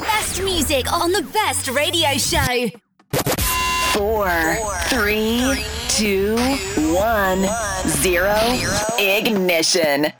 Best music on the best radio show. Four, three, two, one, zero. Ignition.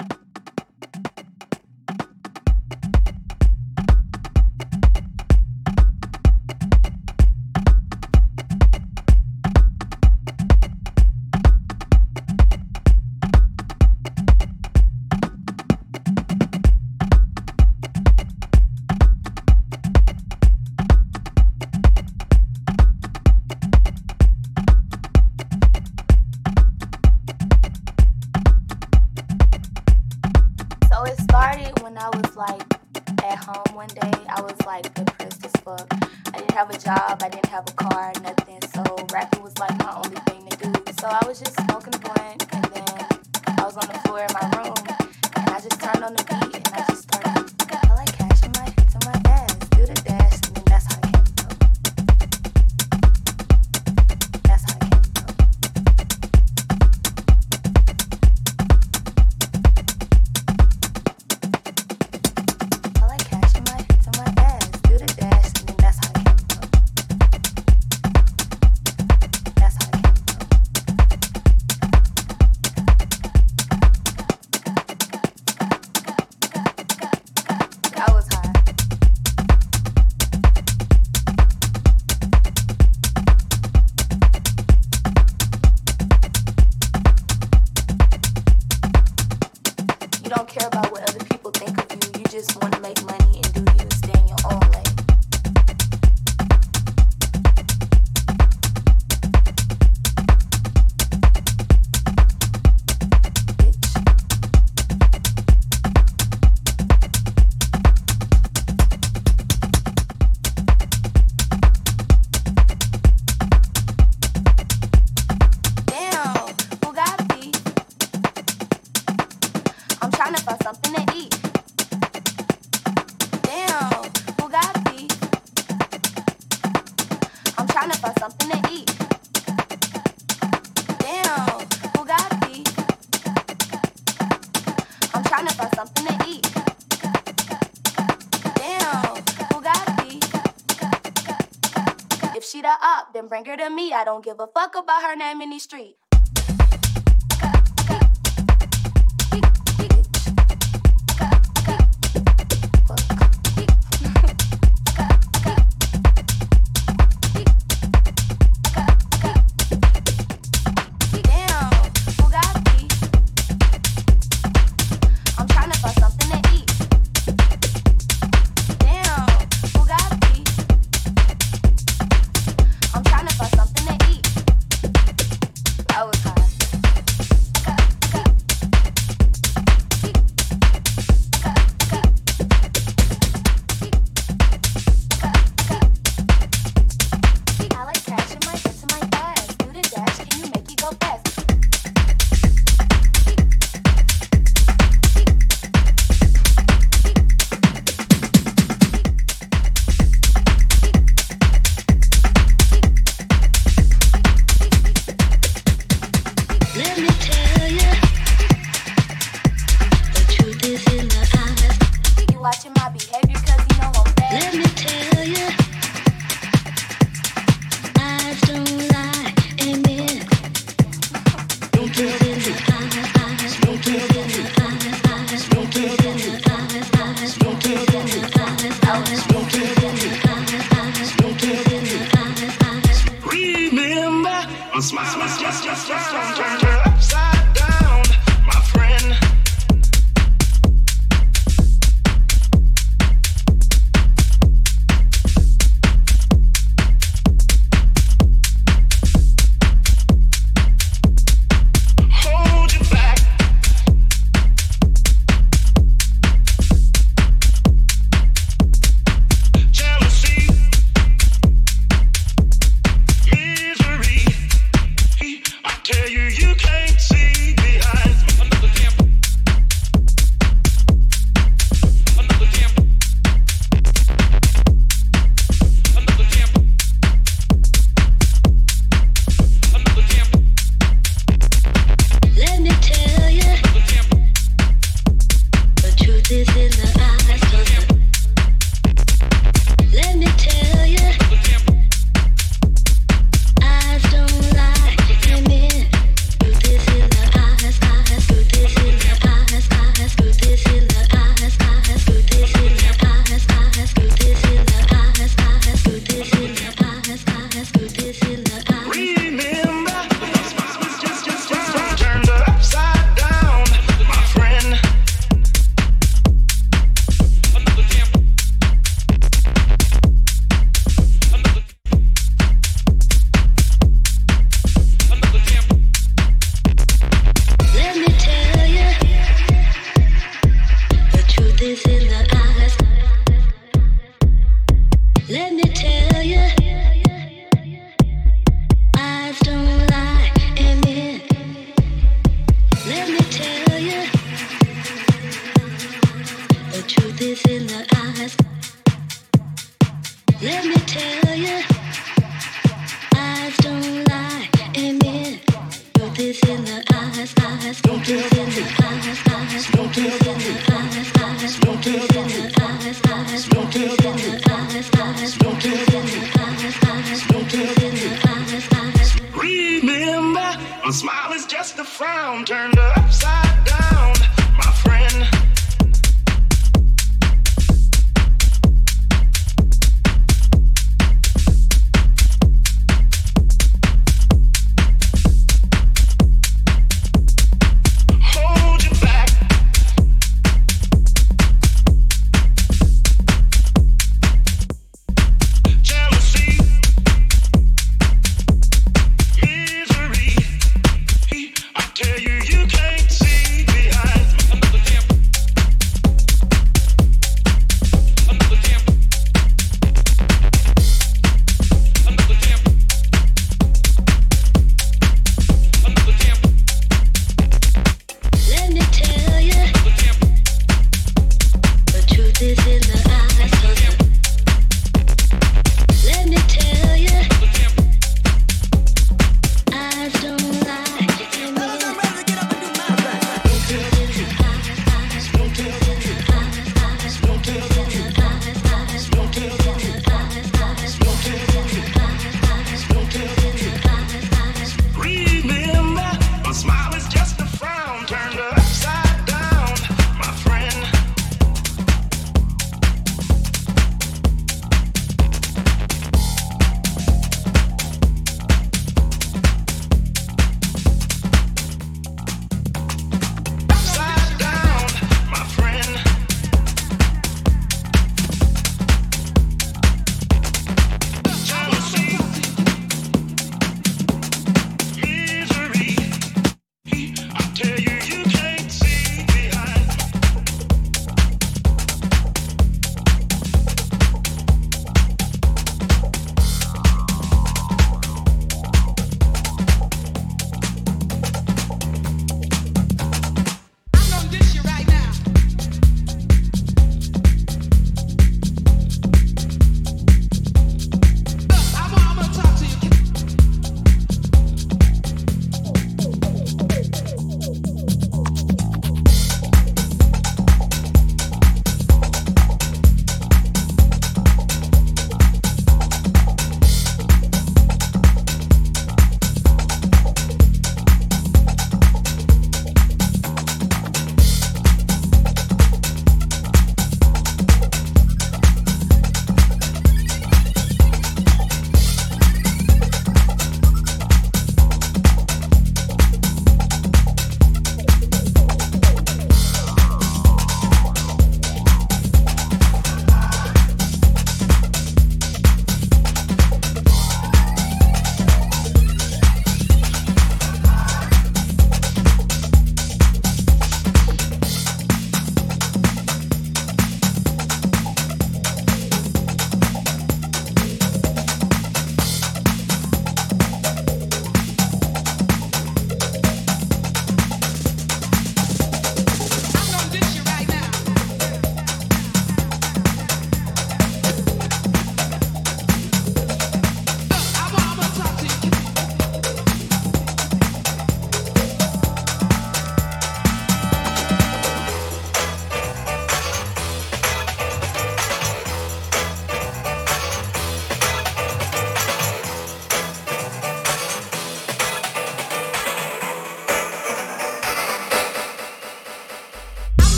I don't give a fuck about her name in the street.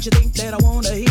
things you think that I wanna hear.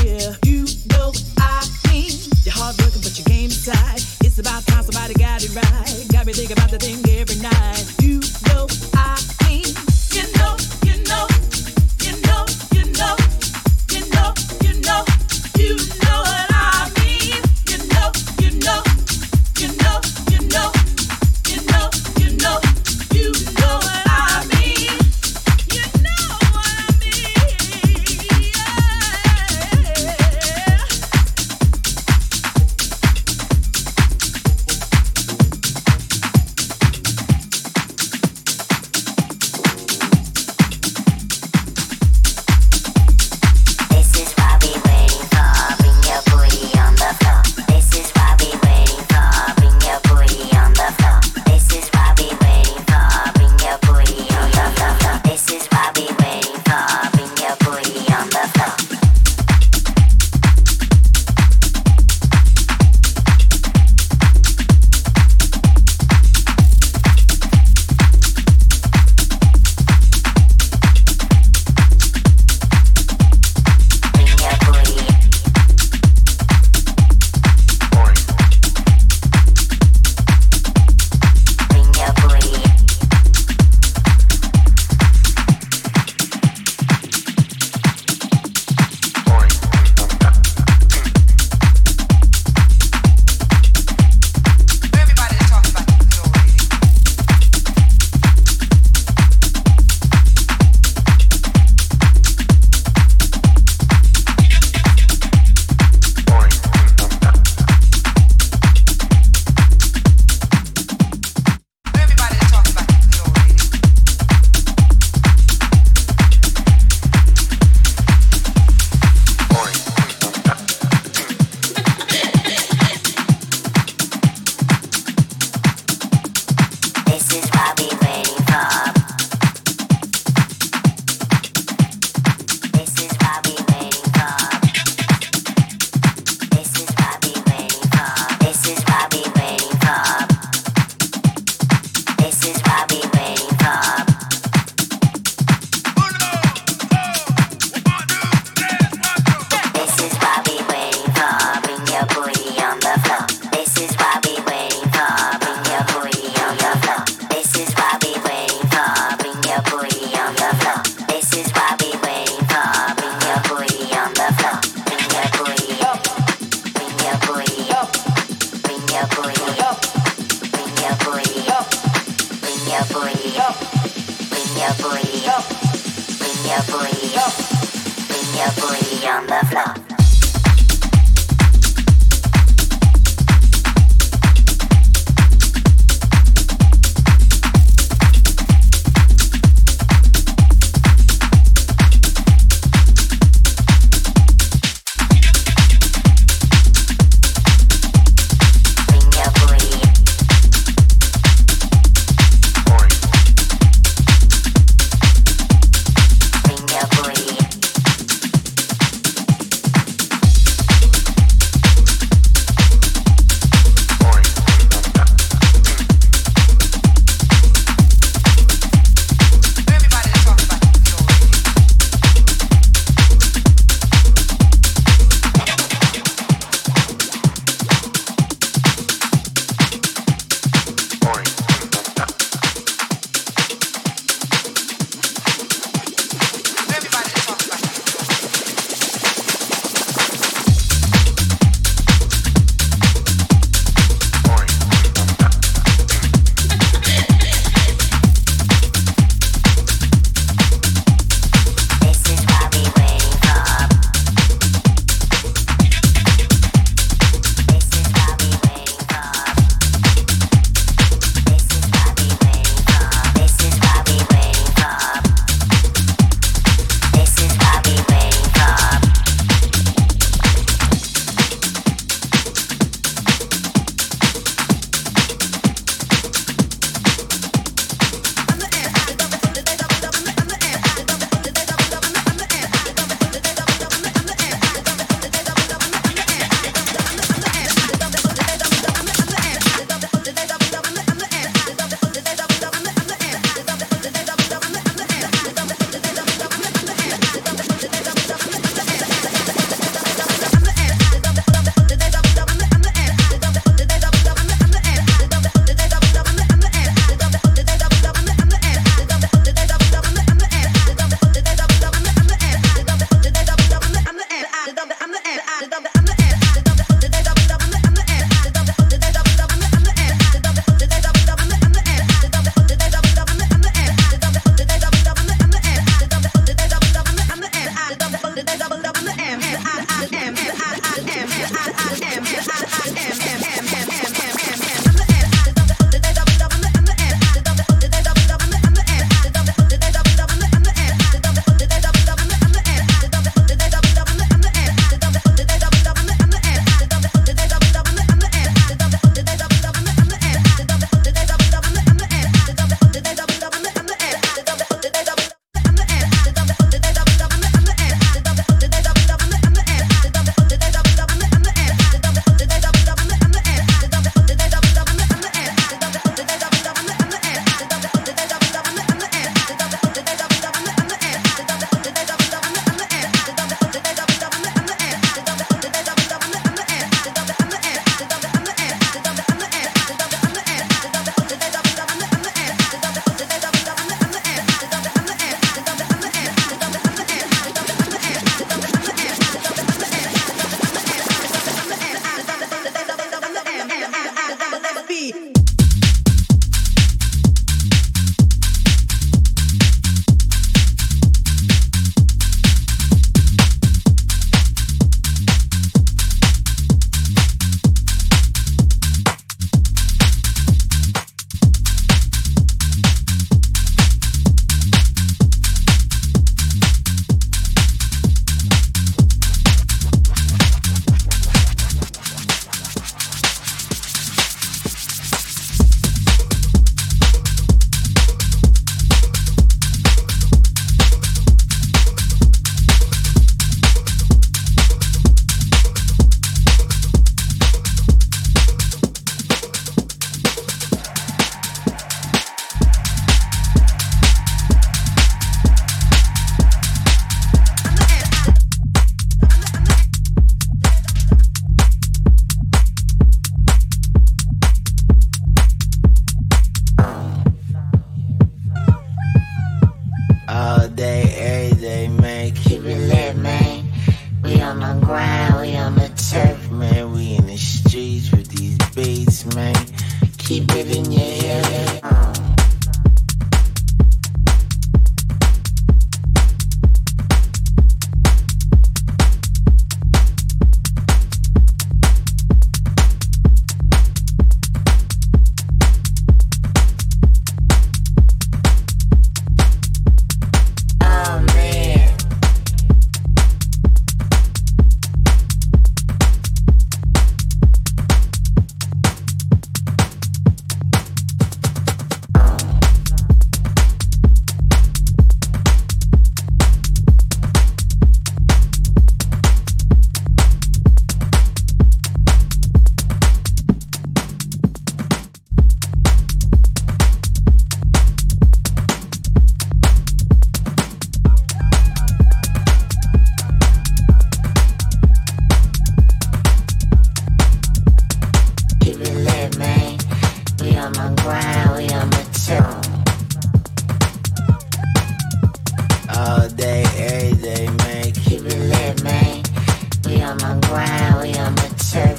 William, it's